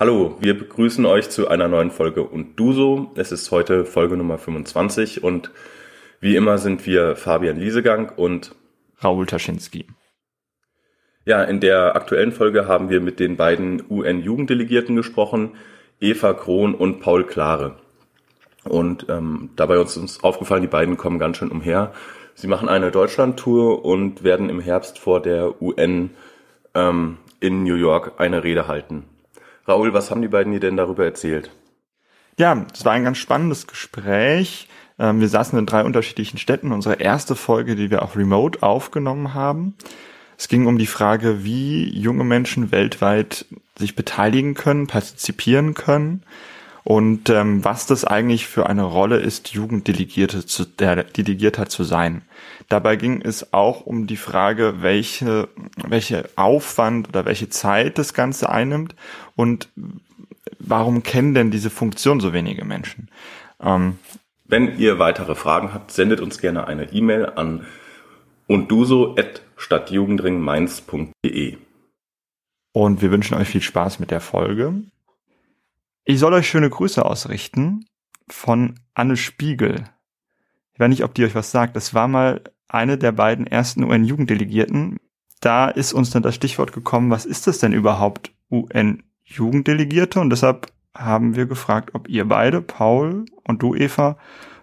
Hallo, wir begrüßen euch zu einer neuen Folge und du so. Es ist heute Folge Nummer 25 und wie immer sind wir Fabian Liesegang und Raoul Taschinski. Ja, in der aktuellen Folge haben wir mit den beiden UN-Jugenddelegierten gesprochen, Eva Krohn und Paul Klare. Und ähm, dabei ist uns aufgefallen, die beiden kommen ganz schön umher. Sie machen eine Deutschland-Tour und werden im Herbst vor der UN ähm, in New York eine Rede halten. Raoul, was haben die beiden dir denn darüber erzählt? Ja, es war ein ganz spannendes Gespräch. Ähm, wir saßen in drei unterschiedlichen Städten. Unsere erste Folge, die wir auch remote aufgenommen haben. Es ging um die Frage, wie junge Menschen weltweit sich beteiligen können, partizipieren können und ähm, was das eigentlich für eine Rolle ist, Jugenddelegierte zu, der Delegierter zu sein. Dabei ging es auch um die Frage, welche, welche Aufwand oder welche Zeit das Ganze einnimmt und warum kennen denn diese Funktion so wenige Menschen? Ähm, Wenn ihr weitere Fragen habt, sendet uns gerne eine E-Mail an undduso.stadtjugendringmainz.de. Und wir wünschen euch viel Spaß mit der Folge. Ich soll euch schöne Grüße ausrichten von Anne Spiegel. Ich weiß nicht, ob die euch was sagt. Das war mal eine der beiden ersten UN-Jugenddelegierten. Da ist uns dann das Stichwort gekommen, was ist das denn überhaupt UN-Jugenddelegierte? Und deshalb haben wir gefragt, ob ihr beide, Paul und du, Eva,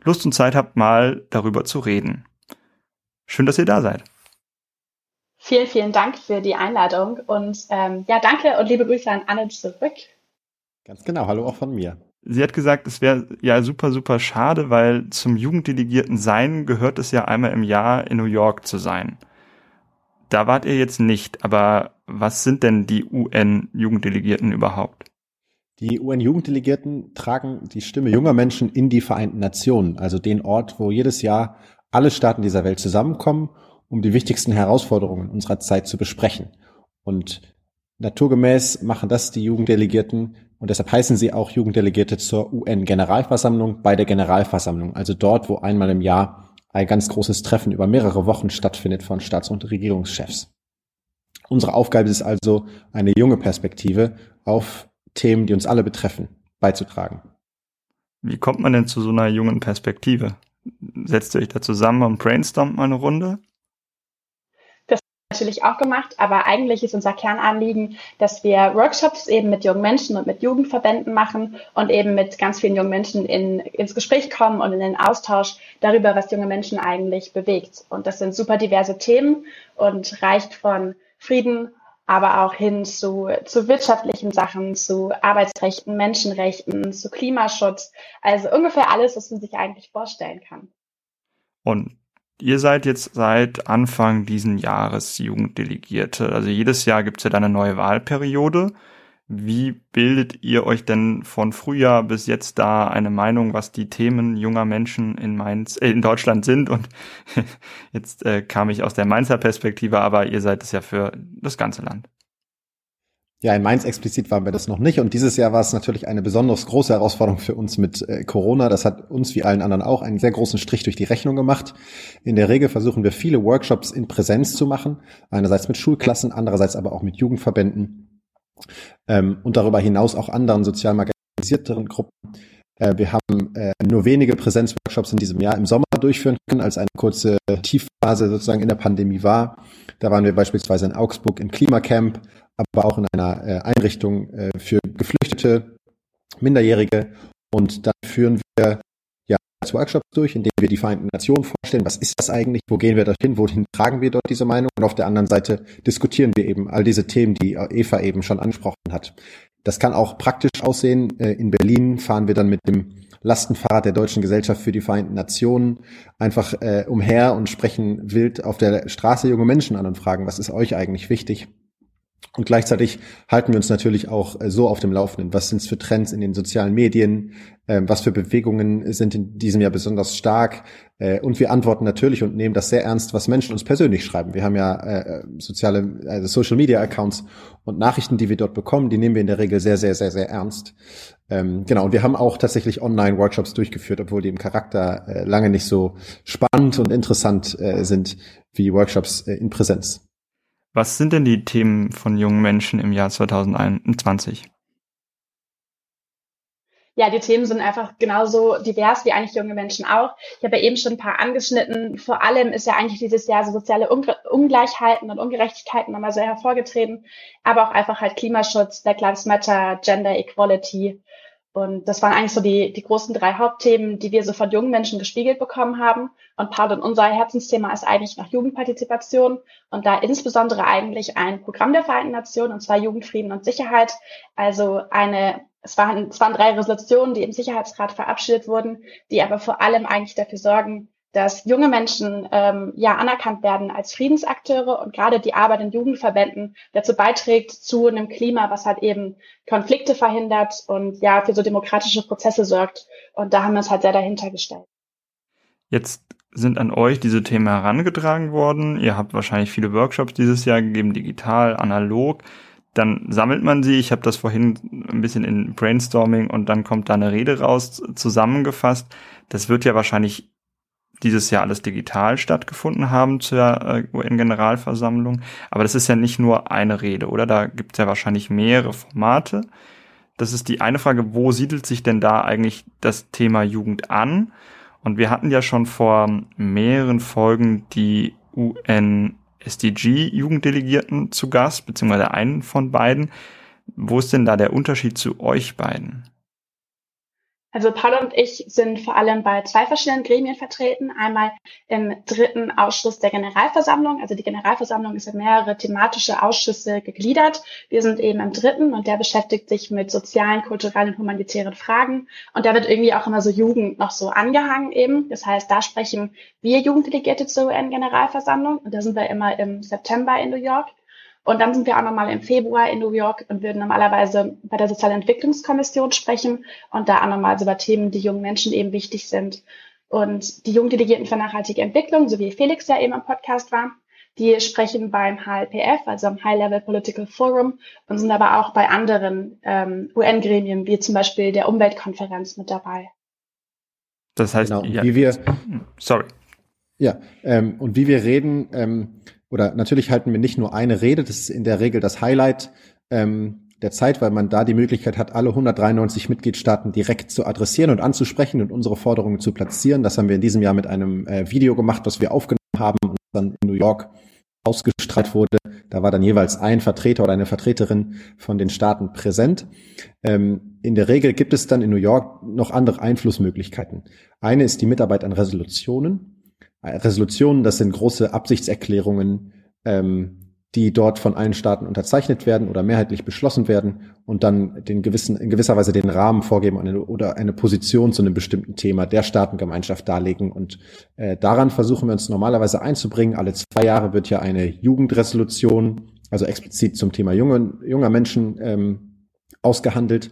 Lust und Zeit habt, mal darüber zu reden. Schön, dass ihr da seid. Vielen, vielen Dank für die Einladung und ähm, ja, danke und liebe Grüße an Anne zurück. Ganz genau, hallo auch von mir. Sie hat gesagt, es wäre ja super, super schade, weil zum Jugenddelegierten sein gehört es ja einmal im Jahr in New York zu sein. Da wart ihr jetzt nicht, aber was sind denn die UN-Jugenddelegierten überhaupt? Die UN-Jugenddelegierten tragen die Stimme junger Menschen in die Vereinten Nationen, also den Ort, wo jedes Jahr alle Staaten dieser Welt zusammenkommen, um die wichtigsten Herausforderungen unserer Zeit zu besprechen. Und naturgemäß machen das die Jugenddelegierten und deshalb heißen sie auch Jugenddelegierte zur UN-Generalversammlung bei der Generalversammlung, also dort, wo einmal im Jahr ein ganz großes Treffen über mehrere Wochen stattfindet von Staats- und Regierungschefs. Unsere Aufgabe ist also, eine junge Perspektive auf Themen, die uns alle betreffen, beizutragen. Wie kommt man denn zu so einer jungen Perspektive? Setzt ihr euch da zusammen und brainstormt mal eine Runde? Natürlich auch gemacht, aber eigentlich ist unser Kernanliegen, dass wir Workshops eben mit jungen Menschen und mit Jugendverbänden machen und eben mit ganz vielen jungen Menschen in, ins Gespräch kommen und in den Austausch darüber, was junge Menschen eigentlich bewegt. Und das sind super diverse Themen und reicht von Frieden, aber auch hin zu, zu wirtschaftlichen Sachen, zu Arbeitsrechten, Menschenrechten, zu Klimaschutz. Also ungefähr alles, was man sich eigentlich vorstellen kann. Und Ihr seid jetzt seit Anfang diesen Jahres Jugenddelegierte. Also jedes Jahr gibt es ja dann eine neue Wahlperiode. Wie bildet ihr euch denn von Frühjahr bis jetzt da eine Meinung, was die Themen junger Menschen in Mainz, äh, in Deutschland sind? Und jetzt äh, kam ich aus der Mainzer Perspektive, aber ihr seid es ja für das ganze Land. Ja, in Mainz explizit waren wir das noch nicht. Und dieses Jahr war es natürlich eine besonders große Herausforderung für uns mit äh, Corona. Das hat uns wie allen anderen auch einen sehr großen Strich durch die Rechnung gemacht. In der Regel versuchen wir viele Workshops in Präsenz zu machen. Einerseits mit Schulklassen, andererseits aber auch mit Jugendverbänden. Ähm, und darüber hinaus auch anderen sozial marginalisierteren Gruppen. Äh, wir haben äh, nur wenige Präsenzworkshops in diesem Jahr im Sommer durchführen können, als eine kurze Tiefphase sozusagen in der Pandemie war. Da waren wir beispielsweise in Augsburg im Klimacamp, aber auch in einer äh, Einrichtung äh, für Geflüchtete, Minderjährige. Und dann führen wir ja Workshops durch, in denen wir die Vereinten Nationen vorstellen, was ist das eigentlich, wo gehen wir dorthin, wohin tragen wir dort diese Meinung und auf der anderen Seite diskutieren wir eben all diese Themen, die Eva eben schon angesprochen hat. Das kann auch praktisch aussehen. Äh, in Berlin fahren wir dann mit dem Lastenfahrrad der Deutschen Gesellschaft für die Vereinten Nationen einfach äh, umher und sprechen wild auf der Straße junge Menschen an und fragen, was ist euch eigentlich wichtig? Und gleichzeitig halten wir uns natürlich auch äh, so auf dem Laufenden. Was sind es für Trends in den sozialen Medien? Ähm, was für Bewegungen sind in diesem Jahr besonders stark? Äh, und wir antworten natürlich und nehmen das sehr ernst, was Menschen uns persönlich schreiben. Wir haben ja äh, soziale, also Social Media Accounts und Nachrichten, die wir dort bekommen, die nehmen wir in der Regel sehr, sehr, sehr, sehr ernst. Ähm, genau, und wir haben auch tatsächlich Online-Workshops durchgeführt, obwohl die im Charakter lange nicht so spannend und interessant sind wie Workshops in Präsenz. Was sind denn die Themen von jungen Menschen im Jahr 2021? Ja, die Themen sind einfach genauso divers wie eigentlich junge Menschen auch. Ich habe ja eben schon ein paar angeschnitten. Vor allem ist ja eigentlich dieses Jahr so soziale Ungleichheiten und Ungerechtigkeiten nochmal sehr hervorgetreten, aber auch einfach halt Klimaschutz, Black Lives Matter, Gender Equality. Und das waren eigentlich so die, die großen drei Hauptthemen, die wir so von jungen Menschen gespiegelt bekommen haben. Und Paul und unser Herzensthema ist eigentlich noch Jugendpartizipation und da insbesondere eigentlich ein Programm der Vereinten Nationen, und zwar Jugendfrieden und Sicherheit. Also eine es waren, es waren drei Resolutionen, die im Sicherheitsrat verabschiedet wurden, die aber vor allem eigentlich dafür sorgen, dass junge Menschen ähm, ja anerkannt werden als Friedensakteure und gerade die Arbeit in Jugendverbänden dazu beiträgt zu einem Klima, was halt eben Konflikte verhindert und ja für so demokratische Prozesse sorgt. Und da haben wir uns halt sehr dahinter gestellt. Jetzt sind an euch diese Themen herangetragen worden. Ihr habt wahrscheinlich viele Workshops dieses Jahr gegeben, digital, analog dann sammelt man sie. Ich habe das vorhin ein bisschen in Brainstorming und dann kommt da eine Rede raus, zusammengefasst. Das wird ja wahrscheinlich dieses Jahr alles digital stattgefunden haben zur äh, UN-Generalversammlung. Aber das ist ja nicht nur eine Rede, oder? Da gibt es ja wahrscheinlich mehrere Formate. Das ist die eine Frage, wo siedelt sich denn da eigentlich das Thema Jugend an? Und wir hatten ja schon vor mehreren Folgen die UN SDG-Jugenddelegierten zu Gast, beziehungsweise einen von beiden. Wo ist denn da der Unterschied zu euch beiden? Also Paul und ich sind vor allem bei zwei verschiedenen Gremien vertreten. Einmal im dritten Ausschuss der Generalversammlung. Also die Generalversammlung ist in mehrere thematische Ausschüsse gegliedert. Wir sind eben im dritten und der beschäftigt sich mit sozialen, kulturellen und humanitären Fragen. Und da wird irgendwie auch immer so Jugend noch so angehangen eben. Das heißt, da sprechen wir Jugenddelegierte zur UN-Generalversammlung und da sind wir immer im September in New York. Und dann sind wir auch nochmal im Februar in New York und würden normalerweise bei der Sozialen Entwicklungskommission sprechen und da auch nochmal so über Themen, die jungen Menschen eben wichtig sind. Und die Jugenddelegierten für nachhaltige Entwicklung, so wie Felix ja eben am Podcast war, die sprechen beim HLPF, also am High Level Political Forum, und sind aber auch bei anderen ähm, UN-Gremien, wie zum Beispiel der Umweltkonferenz mit dabei. Das heißt, genau. ja, wie wir, sorry. Ja, ähm, und wie wir reden, ähm, oder natürlich halten wir nicht nur eine Rede, das ist in der Regel das Highlight ähm, der Zeit, weil man da die Möglichkeit hat, alle 193 Mitgliedstaaten direkt zu adressieren und anzusprechen und unsere Forderungen zu platzieren. Das haben wir in diesem Jahr mit einem äh, Video gemacht, was wir aufgenommen haben und dann in New York ausgestrahlt wurde. Da war dann jeweils ein Vertreter oder eine Vertreterin von den Staaten präsent. Ähm, in der Regel gibt es dann in New York noch andere Einflussmöglichkeiten. Eine ist die Mitarbeit an Resolutionen. Resolutionen, das sind große Absichtserklärungen, ähm, die dort von allen Staaten unterzeichnet werden oder mehrheitlich beschlossen werden und dann den gewissen, in gewisser Weise den Rahmen vorgeben eine, oder eine Position zu einem bestimmten Thema der Staatengemeinschaft darlegen. Und äh, daran versuchen wir uns normalerweise einzubringen. Alle zwei Jahre wird ja eine Jugendresolution, also explizit zum Thema junge, junger Menschen ähm, ausgehandelt.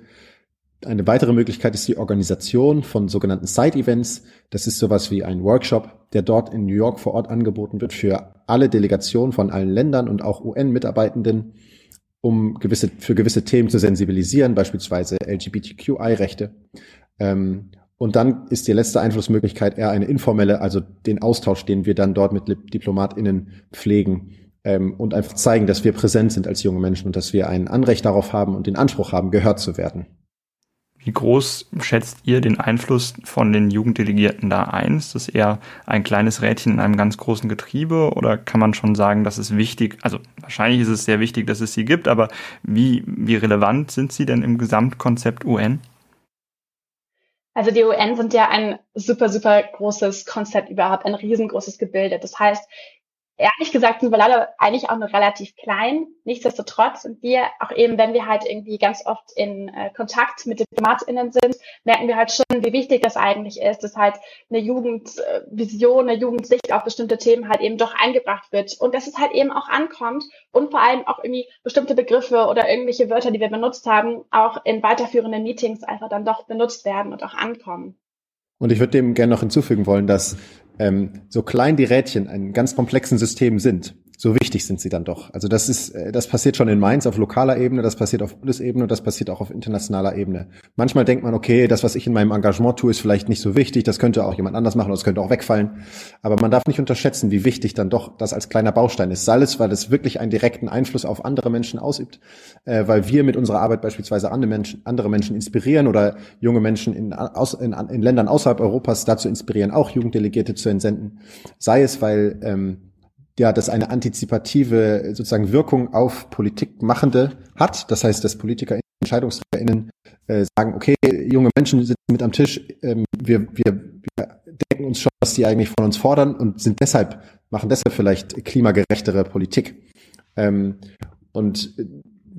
Eine weitere Möglichkeit ist die Organisation von sogenannten Side-Events. Das ist sowas wie ein Workshop, der dort in New York vor Ort angeboten wird für alle Delegationen von allen Ländern und auch UN-Mitarbeitenden, um gewisse, für gewisse Themen zu sensibilisieren, beispielsweise LGBTQI-Rechte. Ähm, und dann ist die letzte Einflussmöglichkeit eher eine informelle, also den Austausch, den wir dann dort mit DiplomatInnen pflegen ähm, und einfach zeigen, dass wir präsent sind als junge Menschen und dass wir ein Anrecht darauf haben und den Anspruch haben, gehört zu werden. Wie groß schätzt ihr den Einfluss von den Jugenddelegierten da ein? Ist das eher ein kleines Rädchen in einem ganz großen Getriebe oder kann man schon sagen, dass es wichtig, also wahrscheinlich ist es sehr wichtig, dass es sie gibt, aber wie, wie relevant sind sie denn im Gesamtkonzept UN? Also die UN sind ja ein super, super großes Konzept überhaupt, ein riesengroßes Gebilde. Das heißt, ehrlich gesagt sind wir leider eigentlich auch noch relativ klein. Nichtsdestotrotz sind wir, auch eben wenn wir halt irgendwie ganz oft in äh, Kontakt mit DiplomatInnen sind, merken wir halt schon, wie wichtig das eigentlich ist, dass halt eine Jugendvision, eine Jugendsicht auf bestimmte Themen halt eben doch eingebracht wird und dass es halt eben auch ankommt und vor allem auch irgendwie bestimmte Begriffe oder irgendwelche Wörter, die wir benutzt haben, auch in weiterführenden Meetings einfach dann doch benutzt werden und auch ankommen. Und ich würde dem gerne noch hinzufügen wollen, dass ähm, so klein die Rädchen in ganz komplexen Systemen sind, so wichtig sind sie dann doch. Also das ist, äh, das passiert schon in Mainz auf lokaler Ebene, das passiert auf Bundesebene und das passiert auch auf internationaler Ebene. Manchmal denkt man, okay, das, was ich in meinem Engagement tue, ist vielleicht nicht so wichtig, das könnte auch jemand anders machen es könnte auch wegfallen. Aber man darf nicht unterschätzen, wie wichtig dann doch das als kleiner Baustein ist. Sei es, weil es wirklich einen direkten Einfluss auf andere Menschen ausübt, äh, weil wir mit unserer Arbeit beispielsweise andere Menschen, andere Menschen inspirieren oder junge Menschen in, aus, in, in Ländern außerhalb Europas dazu inspirieren, auch Jugenddelegierte zu entsenden. Sei es, weil ähm, ja, das eine antizipative sozusagen Wirkung auf Politikmachende hat. Das heißt, dass Politiker, EntscheidungsträgerInnen äh, sagen, okay, junge Menschen sitzen mit am Tisch, ähm, wir, wir, wir denken uns schon, was die eigentlich von uns fordern und sind deshalb, machen deshalb vielleicht klimagerechtere Politik. Ähm, und äh,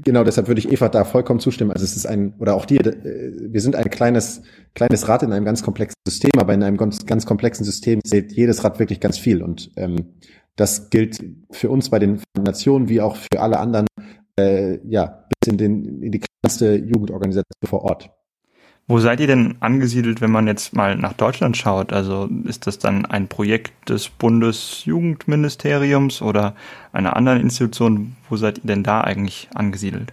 genau deshalb würde ich Eva da vollkommen zustimmen. Also es ist ein, oder auch dir, äh, wir sind ein kleines, kleines Rad in einem ganz komplexen System, aber in einem ganz, ganz komplexen System zählt jedes Rad wirklich ganz viel. Und ähm, das gilt für uns bei den Nationen wie auch für alle anderen, äh, ja, bis in, den, in die kleinste Jugendorganisation vor Ort. Wo seid ihr denn angesiedelt, wenn man jetzt mal nach Deutschland schaut? Also ist das dann ein Projekt des Bundesjugendministeriums oder einer anderen Institution? Wo seid ihr denn da eigentlich angesiedelt?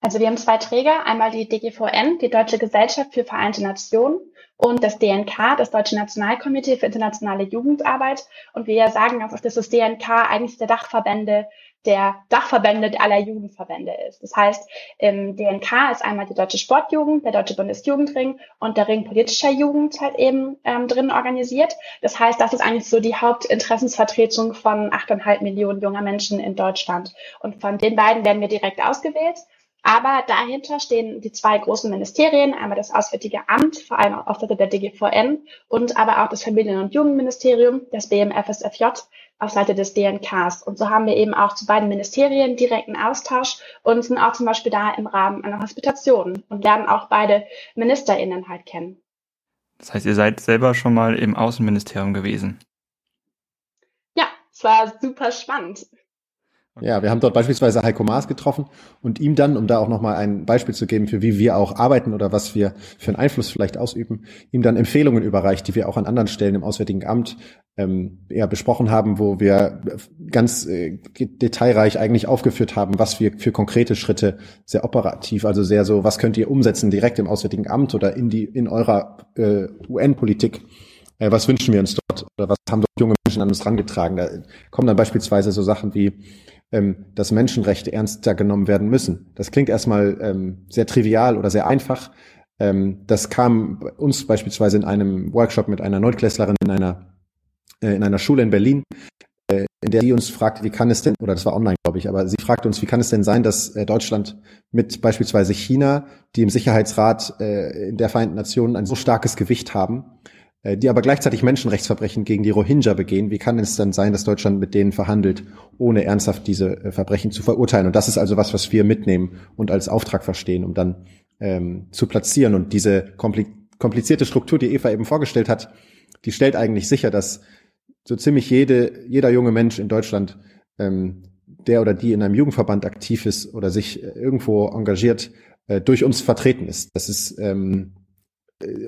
Also wir haben zwei Träger, einmal die DGVN, die Deutsche Gesellschaft für Vereinte Nationen und das DNK, das Deutsche Nationalkomitee für internationale Jugendarbeit. Und wir sagen auch, dass das DNK eigentlich der Dachverbände der Dachverbände aller Jugendverbände ist. Das heißt, im DNK ist einmal die Deutsche Sportjugend, der Deutsche Bundesjugendring und der Ring politischer Jugend halt eben ähm, drin organisiert. Das heißt, das ist eigentlich so die Hauptinteressensvertretung von 8,5 Millionen junger Menschen in Deutschland. Und von den beiden werden wir direkt ausgewählt. Aber dahinter stehen die zwei großen Ministerien, einmal das Auswärtige Amt, vor allem auf Seite der DGVN und aber auch das Familien- und Jugendministerium, das BMFSFJ, auf Seite des DNKs. Und so haben wir eben auch zu beiden Ministerien direkten Austausch und sind auch zum Beispiel da im Rahmen einer Hospitation und lernen auch beide MinisterInnen halt kennen. Das heißt, ihr seid selber schon mal im Außenministerium gewesen? Ja, es war super spannend. Ja, wir haben dort beispielsweise Heiko Maas getroffen und ihm dann, um da auch nochmal ein Beispiel zu geben, für wie wir auch arbeiten oder was wir für einen Einfluss vielleicht ausüben, ihm dann Empfehlungen überreicht, die wir auch an anderen Stellen im Auswärtigen Amt ähm, ja, besprochen haben, wo wir ganz äh, detailreich eigentlich aufgeführt haben, was wir für konkrete Schritte sehr operativ, also sehr so, was könnt ihr umsetzen direkt im Auswärtigen Amt oder in die in eurer äh, UN-Politik äh, was wünschen wir uns dort oder was haben dort junge Menschen an uns rangetragen. Da kommen dann beispielsweise so Sachen wie ähm, dass Menschenrechte ernster genommen werden müssen. Das klingt erstmal ähm, sehr trivial oder sehr einfach. Ähm, das kam uns beispielsweise in einem Workshop mit einer Neutklässlerin in einer, äh, in einer Schule in Berlin, äh, in der sie uns fragte, wie kann es denn, oder das war online, glaube ich, aber sie fragte uns, wie kann es denn sein, dass äh, Deutschland mit beispielsweise China, die im Sicherheitsrat äh, der Vereinten Nationen ein so starkes Gewicht haben, die aber gleichzeitig Menschenrechtsverbrechen gegen die Rohingya begehen. Wie kann es dann sein, dass Deutschland mit denen verhandelt, ohne ernsthaft diese äh, Verbrechen zu verurteilen? Und das ist also was, was wir mitnehmen und als Auftrag verstehen, um dann ähm, zu platzieren. Und diese komplizierte Struktur, die Eva eben vorgestellt hat, die stellt eigentlich sicher, dass so ziemlich jede, jeder junge Mensch in Deutschland, ähm, der oder die in einem Jugendverband aktiv ist oder sich äh, irgendwo engagiert, äh, durch uns vertreten ist. Das ist ähm, äh,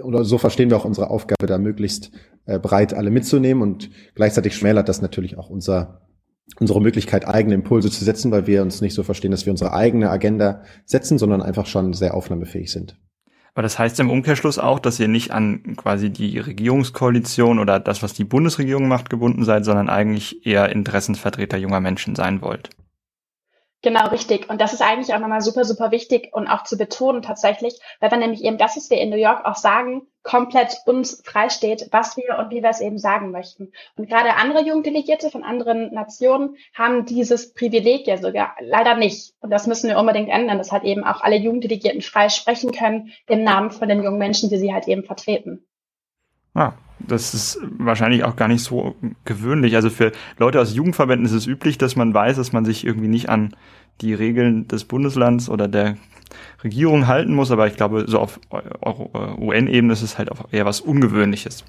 oder so verstehen wir auch unsere Aufgabe, da möglichst äh, breit alle mitzunehmen und gleichzeitig schmälert das natürlich auch unser, unsere Möglichkeit, eigene Impulse zu setzen, weil wir uns nicht so verstehen, dass wir unsere eigene Agenda setzen, sondern einfach schon sehr aufnahmefähig sind. Aber das heißt im Umkehrschluss auch, dass ihr nicht an quasi die Regierungskoalition oder das, was die Bundesregierung macht, gebunden seid, sondern eigentlich eher Interessensvertreter junger Menschen sein wollt. Genau, richtig. Und das ist eigentlich auch nochmal super, super wichtig und auch zu betonen tatsächlich, weil wir nämlich eben das, was wir in New York auch sagen, komplett uns freisteht, was wir und wie wir es eben sagen möchten. Und gerade andere Jugenddelegierte von anderen Nationen haben dieses Privileg ja sogar leider nicht. Und das müssen wir unbedingt ändern, dass halt eben auch alle Jugenddelegierten frei sprechen können im Namen von den jungen Menschen, die sie halt eben vertreten. Ah, das ist wahrscheinlich auch gar nicht so gewöhnlich. Also für Leute aus Jugendverbänden ist es üblich, dass man weiß, dass man sich irgendwie nicht an die Regeln des Bundeslands oder der Regierung halten muss. Aber ich glaube, so auf UN-Ebene ist es halt auch eher was Ungewöhnliches.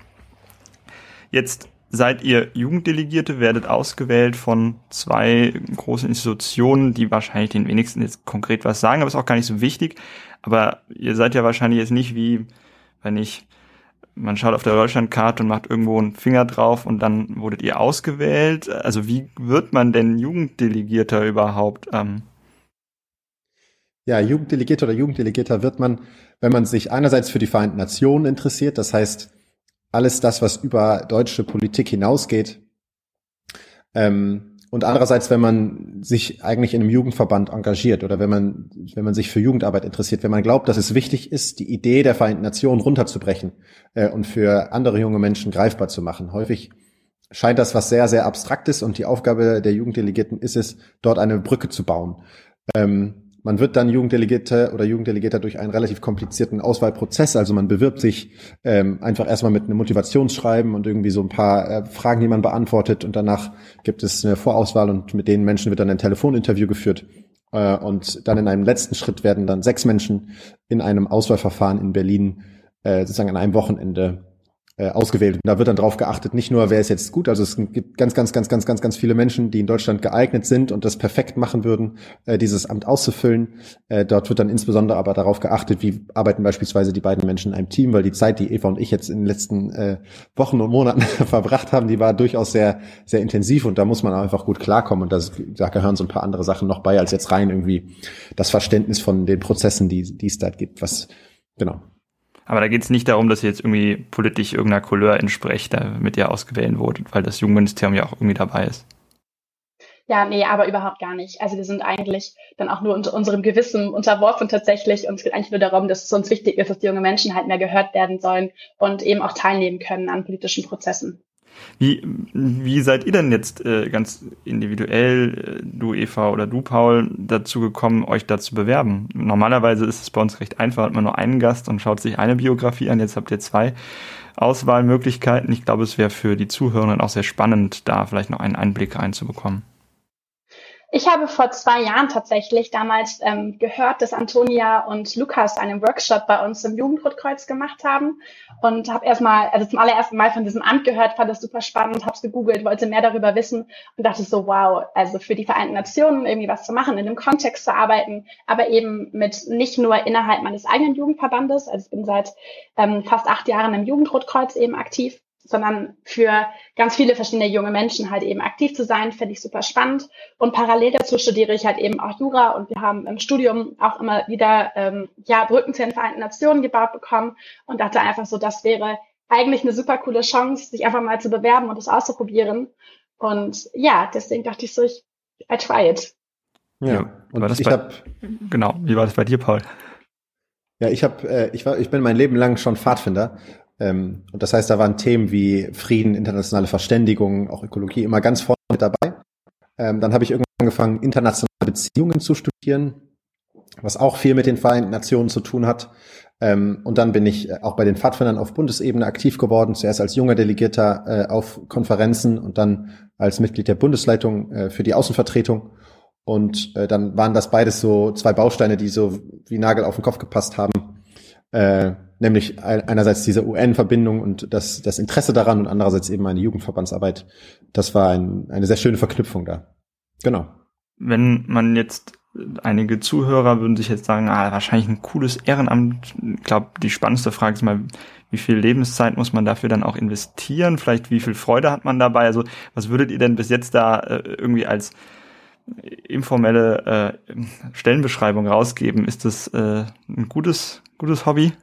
Jetzt seid ihr Jugenddelegierte, werdet ausgewählt von zwei großen Institutionen, die wahrscheinlich den wenigsten jetzt konkret was sagen, aber ist auch gar nicht so wichtig. Aber ihr seid ja wahrscheinlich jetzt nicht wie, wenn ich man schaut auf der Deutschlandkarte und macht irgendwo einen Finger drauf und dann wurdet ihr ausgewählt. Also wie wird man denn Jugenddelegierter überhaupt? Ähm? Ja, Jugenddelegierter oder Jugenddelegierter wird man, wenn man sich einerseits für die Vereinten Nationen interessiert, das heißt alles das, was über deutsche Politik hinausgeht, ähm, und andererseits, wenn man sich eigentlich in einem Jugendverband engagiert oder wenn man, wenn man sich für Jugendarbeit interessiert, wenn man glaubt, dass es wichtig ist, die Idee der Vereinten Nationen runterzubrechen äh, und für andere junge Menschen greifbar zu machen. Häufig scheint das was sehr, sehr Abstraktes und die Aufgabe der Jugenddelegierten ist es, dort eine Brücke zu bauen. Ähm, man wird dann Jugenddelegierte oder Jugenddelegierter durch einen relativ komplizierten Auswahlprozess. Also man bewirbt sich ähm, einfach erstmal mit einem Motivationsschreiben und irgendwie so ein paar äh, Fragen, die man beantwortet. Und danach gibt es eine Vorauswahl und mit den Menschen wird dann ein Telefoninterview geführt. Äh, und dann in einem letzten Schritt werden dann sechs Menschen in einem Auswahlverfahren in Berlin äh, sozusagen an einem Wochenende äh, ausgewählt. Und da wird dann drauf geachtet, nicht nur, wer ist jetzt gut, also es gibt ganz, ganz, ganz, ganz, ganz, ganz viele Menschen, die in Deutschland geeignet sind und das perfekt machen würden, äh, dieses Amt auszufüllen. Äh, dort wird dann insbesondere aber darauf geachtet, wie arbeiten beispielsweise die beiden Menschen in einem Team, weil die Zeit, die Eva und ich jetzt in den letzten äh, Wochen und Monaten verbracht haben, die war durchaus sehr, sehr intensiv und da muss man einfach gut klarkommen und das, da gehören so ein paar andere Sachen noch bei, als jetzt rein irgendwie das Verständnis von den Prozessen, die, die es da gibt, was, genau. Aber da geht es nicht darum, dass ihr jetzt irgendwie politisch irgendeiner Couleur entspricht, damit ihr ausgewählt wurdet, weil das Jugendministerium ja auch irgendwie dabei ist. Ja, nee, aber überhaupt gar nicht. Also wir sind eigentlich dann auch nur unter unserem Gewissen unterworfen tatsächlich. Und es geht eigentlich nur darum, dass es uns wichtig ist, dass die jungen Menschen halt mehr gehört werden sollen und eben auch teilnehmen können an politischen Prozessen. Wie, wie seid ihr denn jetzt äh, ganz individuell, äh, du Eva oder du Paul, dazu gekommen, euch da zu bewerben? Normalerweise ist es bei uns recht einfach, hat man nur einen Gast und schaut sich eine Biografie an, jetzt habt ihr zwei Auswahlmöglichkeiten. Ich glaube, es wäre für die Zuhörenden auch sehr spannend, da vielleicht noch einen Einblick reinzubekommen. Ich habe vor zwei Jahren tatsächlich damals ähm, gehört, dass Antonia und Lukas einen Workshop bei uns im Jugendrotkreuz gemacht haben und habe erstmal, also zum allerersten Mal von diesem Amt gehört, fand das super spannend, habe es gegoogelt, wollte mehr darüber wissen und dachte so, wow, also für die Vereinten Nationen irgendwie was zu machen, in dem Kontext zu arbeiten, aber eben mit nicht nur innerhalb meines eigenen Jugendverbandes, also ich bin seit ähm, fast acht Jahren im Jugendrotkreuz eben aktiv, sondern für ganz viele verschiedene junge Menschen halt eben aktiv zu sein, finde ich super spannend. Und parallel dazu studiere ich halt eben auch Jura und wir haben im Studium auch immer wieder ähm, ja Brücken zu den Vereinten Nationen gebaut bekommen und dachte einfach so, das wäre eigentlich eine super coole Chance, sich einfach mal zu bewerben und es auszuprobieren. Und ja, deswegen dachte ich so, ich I try it. Ja, ja und ich habe genau. Wie war das bei dir, Paul? Ja, ich habe, äh, ich war, ich bin mein Leben lang schon Pfadfinder ähm, und das heißt, da waren Themen wie Frieden, internationale Verständigung, auch Ökologie immer ganz vorne mit dabei. Ähm, dann habe ich irgendwann angefangen, internationale Beziehungen zu studieren, was auch viel mit den Vereinten Nationen zu tun hat. Ähm, und dann bin ich äh, auch bei den Pfadfindern auf Bundesebene aktiv geworden, zuerst als junger Delegierter äh, auf Konferenzen und dann als Mitglied der Bundesleitung äh, für die Außenvertretung. Und äh, dann waren das beides so zwei Bausteine, die so wie Nagel auf den Kopf gepasst haben. Äh, nämlich einerseits diese UN-Verbindung und das, das Interesse daran und andererseits eben eine Jugendverbandsarbeit. Das war ein, eine sehr schöne Verknüpfung da. Genau. Wenn man jetzt einige Zuhörer würden sich jetzt sagen, ah, wahrscheinlich ein cooles Ehrenamt. Ich glaube, die spannendste Frage ist mal, wie viel Lebenszeit muss man dafür dann auch investieren? Vielleicht wie viel Freude hat man dabei? Also was würdet ihr denn bis jetzt da äh, irgendwie als informelle äh, Stellenbeschreibung rausgeben? Ist das äh, ein gutes, gutes Hobby?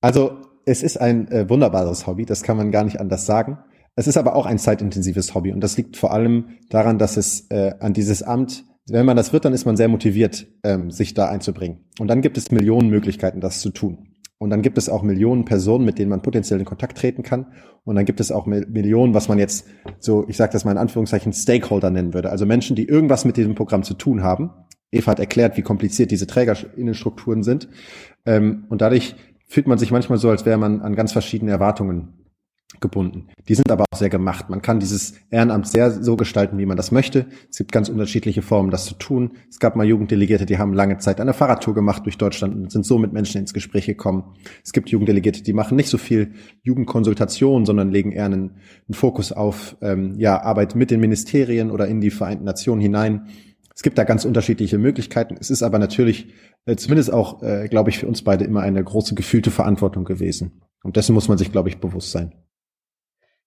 Also es ist ein äh, wunderbares Hobby, das kann man gar nicht anders sagen. Es ist aber auch ein zeitintensives Hobby und das liegt vor allem daran, dass es äh, an dieses Amt, wenn man das wird, dann ist man sehr motiviert, ähm, sich da einzubringen. Und dann gibt es Millionen Möglichkeiten, das zu tun. Und dann gibt es auch Millionen Personen, mit denen man potenziell in Kontakt treten kann. Und dann gibt es auch Millionen, was man jetzt so, ich sage das mal in Anführungszeichen, Stakeholder nennen würde. Also Menschen, die irgendwas mit diesem Programm zu tun haben. Eva hat erklärt, wie kompliziert diese Trägerinnenstrukturen sind. Ähm, und dadurch fühlt man sich manchmal so, als wäre man an ganz verschiedene Erwartungen gebunden. Die sind aber auch sehr gemacht. Man kann dieses Ehrenamt sehr so gestalten, wie man das möchte. Es gibt ganz unterschiedliche Formen, das zu tun. Es gab mal Jugenddelegierte, die haben lange Zeit eine Fahrradtour gemacht durch Deutschland und sind so mit Menschen ins Gespräch gekommen. Es gibt Jugenddelegierte, die machen nicht so viel Jugendkonsultation, sondern legen eher einen, einen Fokus auf ähm, ja, Arbeit mit den Ministerien oder in die Vereinten Nationen hinein. Es gibt da ganz unterschiedliche Möglichkeiten. Es ist aber natürlich, äh, zumindest auch, äh, glaube ich, für uns beide immer eine große gefühlte Verantwortung gewesen. Und dessen muss man sich, glaube ich, bewusst sein.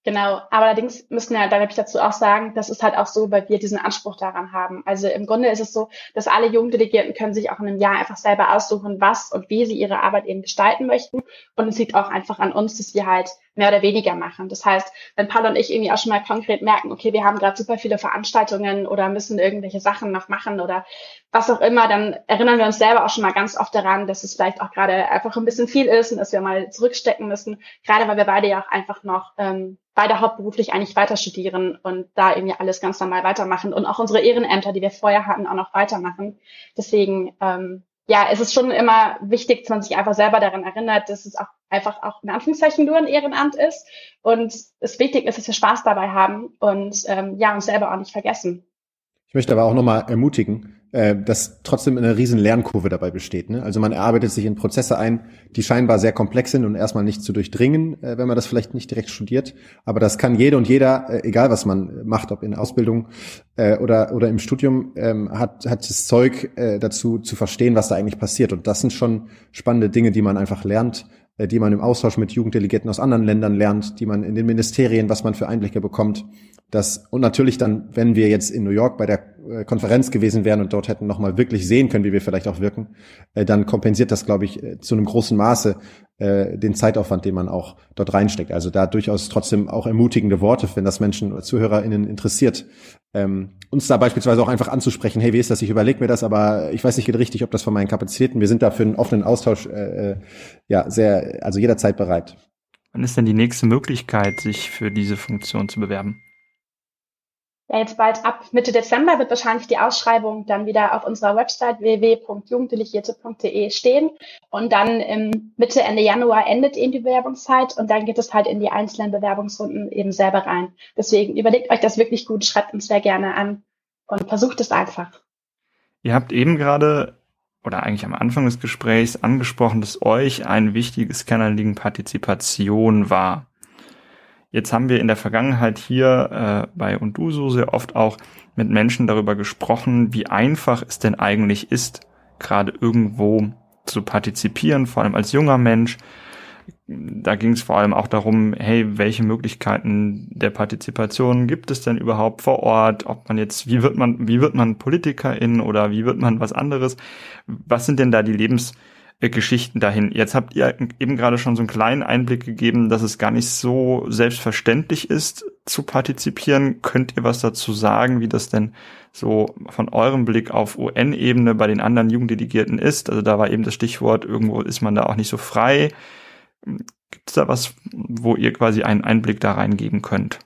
Genau, aber allerdings müssen wir, da habe ich dazu auch sagen, das ist halt auch so, weil wir diesen Anspruch daran haben. Also im Grunde ist es so, dass alle Jugenddelegierten können sich auch in einem Jahr einfach selber aussuchen, was und wie sie ihre Arbeit eben gestalten möchten. Und es liegt auch einfach an uns, dass wir halt mehr oder weniger machen. Das heißt, wenn Paul und ich irgendwie auch schon mal konkret merken, okay, wir haben gerade super viele Veranstaltungen oder müssen irgendwelche Sachen noch machen oder was auch immer, dann erinnern wir uns selber auch schon mal ganz oft daran, dass es vielleicht auch gerade einfach ein bisschen viel ist und dass wir mal zurückstecken müssen. Gerade weil wir beide ja auch einfach noch ähm, beide hauptberuflich eigentlich weiter studieren und da irgendwie alles ganz normal weitermachen und auch unsere Ehrenämter, die wir vorher hatten, auch noch weitermachen. Deswegen, ähm, ja, es ist schon immer wichtig, dass man sich einfach selber daran erinnert, dass es auch einfach auch in Anführungszeichen nur ein Ehrenamt ist und es wichtig ist, dass wir Spaß dabei haben und ähm, ja, uns selber auch nicht vergessen. Ich möchte aber auch nochmal ermutigen, äh, dass trotzdem eine riesen Lernkurve dabei besteht. Ne? Also man erarbeitet sich in Prozesse ein, die scheinbar sehr komplex sind und erstmal nicht zu durchdringen, äh, wenn man das vielleicht nicht direkt studiert. Aber das kann jede und jeder, äh, egal was man macht, ob in Ausbildung äh, oder, oder im Studium, ähm, hat, hat das Zeug äh, dazu zu verstehen, was da eigentlich passiert. Und das sind schon spannende Dinge, die man einfach lernt, äh, die man im Austausch mit Jugenddelegierten aus anderen Ländern lernt, die man in den Ministerien, was man für Einblicke bekommt. Das, und natürlich dann, wenn wir jetzt in New York bei der Konferenz gewesen wären und dort hätten nochmal wirklich sehen können, wie wir vielleicht auch wirken, äh, dann kompensiert das, glaube ich, äh, zu einem großen Maße äh, den Zeitaufwand, den man auch dort reinsteckt. Also da durchaus trotzdem auch ermutigende Worte, wenn das Menschen oder ZuhörerInnen interessiert, ähm, uns da beispielsweise auch einfach anzusprechen, hey, wie ist das? Ich überlege mir das, aber ich weiß nicht richtig, ob das von meinen Kapazitäten. Wir sind da für einen offenen Austausch äh, ja sehr, also jederzeit bereit. Wann ist denn die nächste Möglichkeit, sich für diese Funktion zu bewerben? Ja, jetzt bald ab Mitte Dezember wird wahrscheinlich die Ausschreibung dann wieder auf unserer Website www.jugenddelegierte.de stehen. Und dann im Mitte, Ende Januar endet eben die Bewerbungszeit und dann geht es halt in die einzelnen Bewerbungsrunden eben selber rein. Deswegen überlegt euch das wirklich gut, schreibt uns sehr gerne an und versucht es einfach. Ihr habt eben gerade oder eigentlich am Anfang des Gesprächs angesprochen, dass euch ein wichtiges Kernanliegen Partizipation war. Jetzt haben wir in der Vergangenheit hier äh, bei Unduso sehr oft auch mit Menschen darüber gesprochen, wie einfach es denn eigentlich ist, gerade irgendwo zu partizipieren, vor allem als junger Mensch. Da ging es vor allem auch darum, hey, welche Möglichkeiten der Partizipation gibt es denn überhaupt vor Ort? Ob man jetzt, wie wird man, wie wird man Politikerin oder wie wird man was anderes? Was sind denn da die Lebens Geschichten dahin. Jetzt habt ihr eben gerade schon so einen kleinen Einblick gegeben, dass es gar nicht so selbstverständlich ist, zu partizipieren. Könnt ihr was dazu sagen, wie das denn so von eurem Blick auf UN-Ebene bei den anderen Jugenddelegierten ist? Also da war eben das Stichwort, irgendwo ist man da auch nicht so frei. Gibt es da was, wo ihr quasi einen Einblick da reingeben könnt?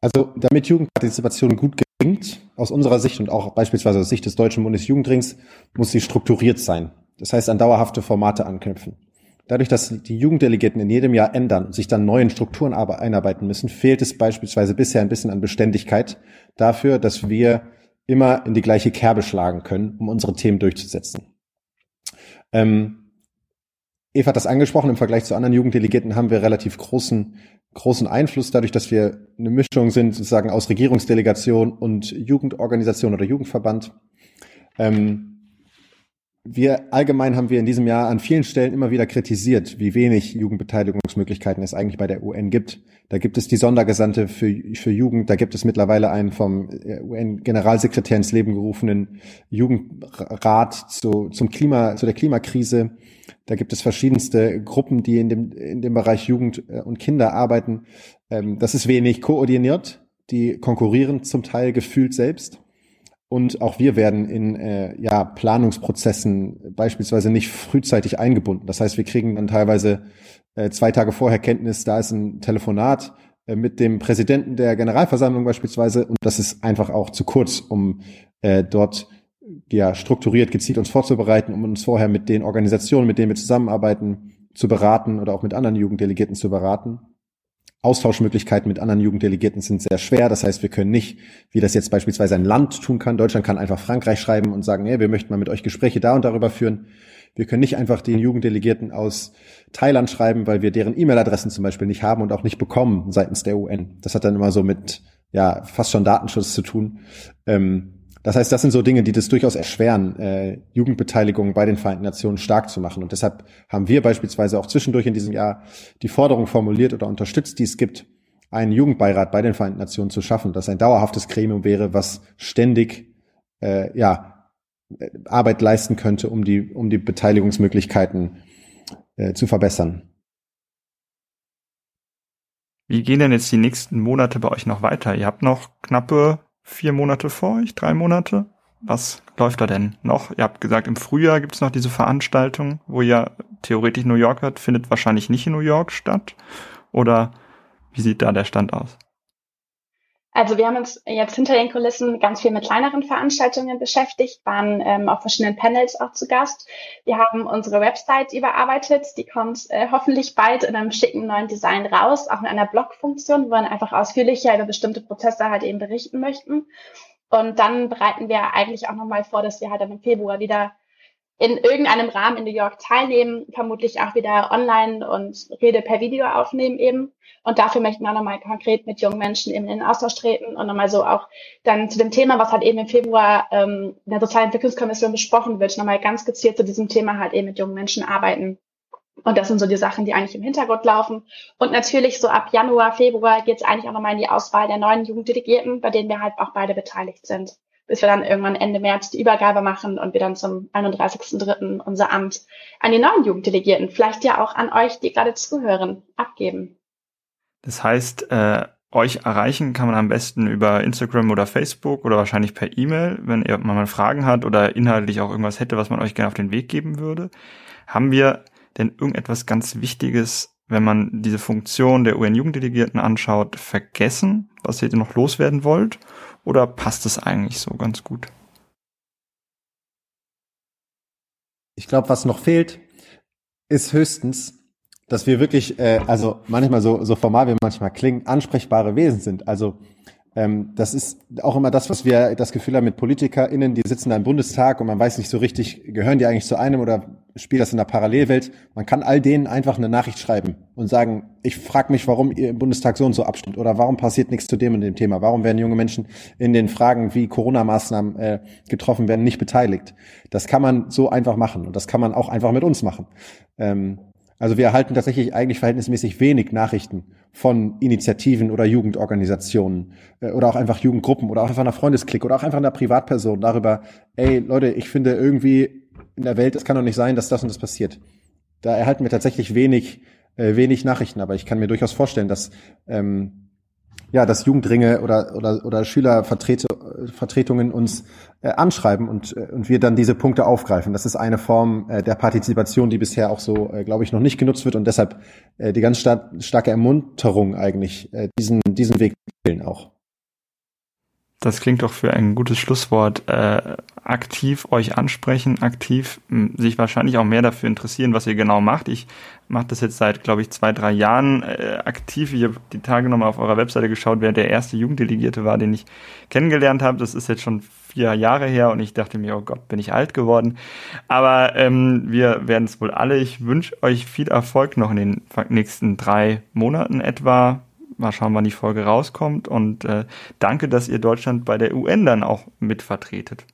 Also damit Jugendpartizipation gut gelingt, aus unserer Sicht und auch beispielsweise aus Sicht des Deutschen Bundesjugendrings, muss sie strukturiert sein. Das heißt, an dauerhafte Formate anknüpfen. Dadurch, dass die Jugenddelegierten in jedem Jahr ändern und sich dann neuen Strukturen einarbeiten müssen, fehlt es beispielsweise bisher ein bisschen an Beständigkeit dafür, dass wir immer in die gleiche Kerbe schlagen können, um unsere Themen durchzusetzen. Ähm, Eva hat das angesprochen, im Vergleich zu anderen Jugenddelegierten haben wir relativ großen großen Einfluss dadurch, dass wir eine Mischung sind, sozusagen aus Regierungsdelegation und Jugendorganisation oder Jugendverband. Ähm, wir allgemein haben wir in diesem Jahr an vielen Stellen immer wieder kritisiert, wie wenig Jugendbeteiligungsmöglichkeiten es eigentlich bei der UN gibt. Da gibt es die Sondergesandte für, für Jugend, da gibt es mittlerweile einen vom äh, UN-Generalsekretär ins Leben gerufenen Jugendrat zu, zum Klima, zu der Klimakrise. Da gibt es verschiedenste Gruppen, die in dem, in dem Bereich Jugend äh, und Kinder arbeiten. Ähm, das ist wenig koordiniert. Die konkurrieren zum Teil gefühlt selbst. Und auch wir werden in äh, ja, Planungsprozessen beispielsweise nicht frühzeitig eingebunden. Das heißt, wir kriegen dann teilweise äh, zwei Tage vorher Kenntnis, da ist ein Telefonat äh, mit dem Präsidenten der Generalversammlung beispielsweise. Und das ist einfach auch zu kurz, um äh, dort ja strukturiert, gezielt uns vorzubereiten, um uns vorher mit den Organisationen, mit denen wir zusammenarbeiten, zu beraten oder auch mit anderen Jugenddelegierten zu beraten. Austauschmöglichkeiten mit anderen Jugenddelegierten sind sehr schwer. Das heißt, wir können nicht, wie das jetzt beispielsweise ein Land tun kann. Deutschland kann einfach Frankreich schreiben und sagen, hey, wir möchten mal mit euch Gespräche da und darüber führen. Wir können nicht einfach den Jugenddelegierten aus Thailand schreiben, weil wir deren E-Mail-Adressen zum Beispiel nicht haben und auch nicht bekommen seitens der UN. Das hat dann immer so mit ja fast schon Datenschutz zu tun. Ähm, das heißt, das sind so Dinge, die das durchaus erschweren, äh, Jugendbeteiligung bei den Vereinten Nationen stark zu machen. Und deshalb haben wir beispielsweise auch zwischendurch in diesem Jahr die Forderung formuliert oder unterstützt, die es gibt, einen Jugendbeirat bei den Vereinten Nationen zu schaffen, das ein dauerhaftes Gremium wäre, was ständig äh, ja, Arbeit leisten könnte, um die, um die Beteiligungsmöglichkeiten äh, zu verbessern. Wie gehen denn jetzt die nächsten Monate bei euch noch weiter? Ihr habt noch knappe vier Monate vor euch, drei Monate. Was läuft da denn noch? Ihr habt gesagt, im Frühjahr gibt es noch diese Veranstaltung, wo ihr theoretisch New York hat, findet wahrscheinlich nicht in New York statt. Oder wie sieht da der Stand aus? Also wir haben uns jetzt hinter den Kulissen ganz viel mit kleineren Veranstaltungen beschäftigt, waren ähm, auf verschiedenen Panels auch zu Gast. Wir haben unsere Website überarbeitet, die kommt äh, hoffentlich bald in einem schicken neuen Design raus, auch in einer Blog-Funktion, wo wir einfach ausführlicher über bestimmte Prozesse halt eben berichten möchten. Und dann bereiten wir eigentlich auch nochmal vor, dass wir halt dann im Februar wieder in irgendeinem Rahmen in New York teilnehmen, vermutlich auch wieder online und Rede per Video aufnehmen eben. Und dafür möchten wir nochmal konkret mit jungen Menschen eben in den Austausch treten und nochmal so auch dann zu dem Thema, was halt eben im Februar ähm, in der Sozialen Entwicklungskommission besprochen wird, nochmal ganz gezielt zu diesem Thema halt eben mit jungen Menschen arbeiten. Und das sind so die Sachen, die eigentlich im Hintergrund laufen. Und natürlich so ab Januar, Februar geht es eigentlich auch nochmal in die Auswahl der neuen Jugenddelegierten, bei denen wir halt auch beide beteiligt sind. Bis wir dann irgendwann Ende März die Übergabe machen und wir dann zum 31.03. unser Amt an die neuen Jugenddelegierten, vielleicht ja auch an euch, die gerade zuhören, abgeben. Das heißt, äh, euch erreichen kann man am besten über Instagram oder Facebook oder wahrscheinlich per E-Mail, wenn ihr mal Fragen hat oder inhaltlich auch irgendwas hätte, was man euch gerne auf den Weg geben würde. Haben wir denn irgendetwas ganz Wichtiges, wenn man diese Funktion der UN-Jugenddelegierten anschaut, vergessen, was ihr noch loswerden wollt? Oder passt es eigentlich so ganz gut? Ich glaube, was noch fehlt, ist höchstens, dass wir wirklich, äh, also manchmal so, so formal wie manchmal klingen, ansprechbare Wesen sind. Also ähm, das ist auch immer das, was wir das Gefühl haben mit PolitikerInnen, die sitzen da im Bundestag und man weiß nicht so richtig, gehören die eigentlich zu einem oder spielt das in der Parallelwelt? Man kann all denen einfach eine Nachricht schreiben und sagen, ich frage mich, warum ihr im Bundestag so und so abstimmt oder warum passiert nichts zu dem und dem Thema? Warum werden junge Menschen in den Fragen, wie Corona-Maßnahmen äh, getroffen werden, nicht beteiligt? Das kann man so einfach machen und das kann man auch einfach mit uns machen. Ähm, also wir erhalten tatsächlich eigentlich verhältnismäßig wenig Nachrichten von Initiativen oder Jugendorganisationen äh, oder auch einfach Jugendgruppen oder auch einfach einer Freundesklick oder auch einfach einer Privatperson darüber, ey Leute, ich finde irgendwie in der Welt, es kann doch nicht sein, dass das und das passiert. Da erhalten wir tatsächlich wenig, äh, wenig Nachrichten, aber ich kann mir durchaus vorstellen, dass ähm, ja, dass Jugendringe oder, oder, oder Schülervertretungen uns äh, anschreiben und, äh, und wir dann diese Punkte aufgreifen. Das ist eine Form äh, der Partizipation, die bisher auch so, äh, glaube ich, noch nicht genutzt wird und deshalb äh, die ganz star starke Ermunterung eigentlich, äh, diesen, diesen Weg wählen auch. Das klingt doch für ein gutes Schlusswort. Äh, aktiv euch ansprechen, aktiv sich wahrscheinlich auch mehr dafür interessieren, was ihr genau macht. Ich mache das jetzt seit, glaube ich, zwei, drei Jahren äh, aktiv. Ich habe die Tage nochmal auf eurer Webseite geschaut, wer der erste Jugenddelegierte war, den ich kennengelernt habe. Das ist jetzt schon vier Jahre her und ich dachte mir, oh Gott, bin ich alt geworden. Aber ähm, wir werden es wohl alle. Ich wünsche euch viel Erfolg noch in den nächsten drei Monaten etwa Mal schauen, wann die Folge rauskommt. Und äh, danke, dass ihr Deutschland bei der UN dann auch mitvertretet.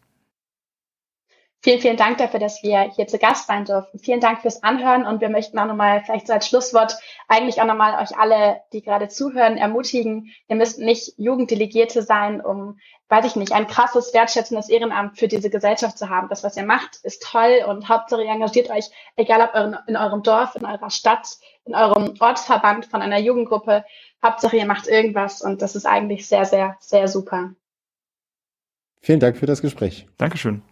Vielen, vielen Dank dafür, dass wir hier zu Gast sein durften. Vielen Dank fürs Anhören und wir möchten auch nochmal vielleicht so als Schlusswort eigentlich auch nochmal euch alle, die gerade zuhören, ermutigen. Ihr müsst nicht Jugenddelegierte sein, um, weiß ich nicht, ein krasses, wertschätzendes Ehrenamt für diese Gesellschaft zu haben. Das, was ihr macht, ist toll und Hauptsache ihr engagiert euch, egal ob in eurem Dorf, in eurer Stadt, in eurem Ortsverband von einer Jugendgruppe. Hauptsache, ihr macht irgendwas und das ist eigentlich sehr, sehr, sehr super. Vielen Dank für das Gespräch. Dankeschön.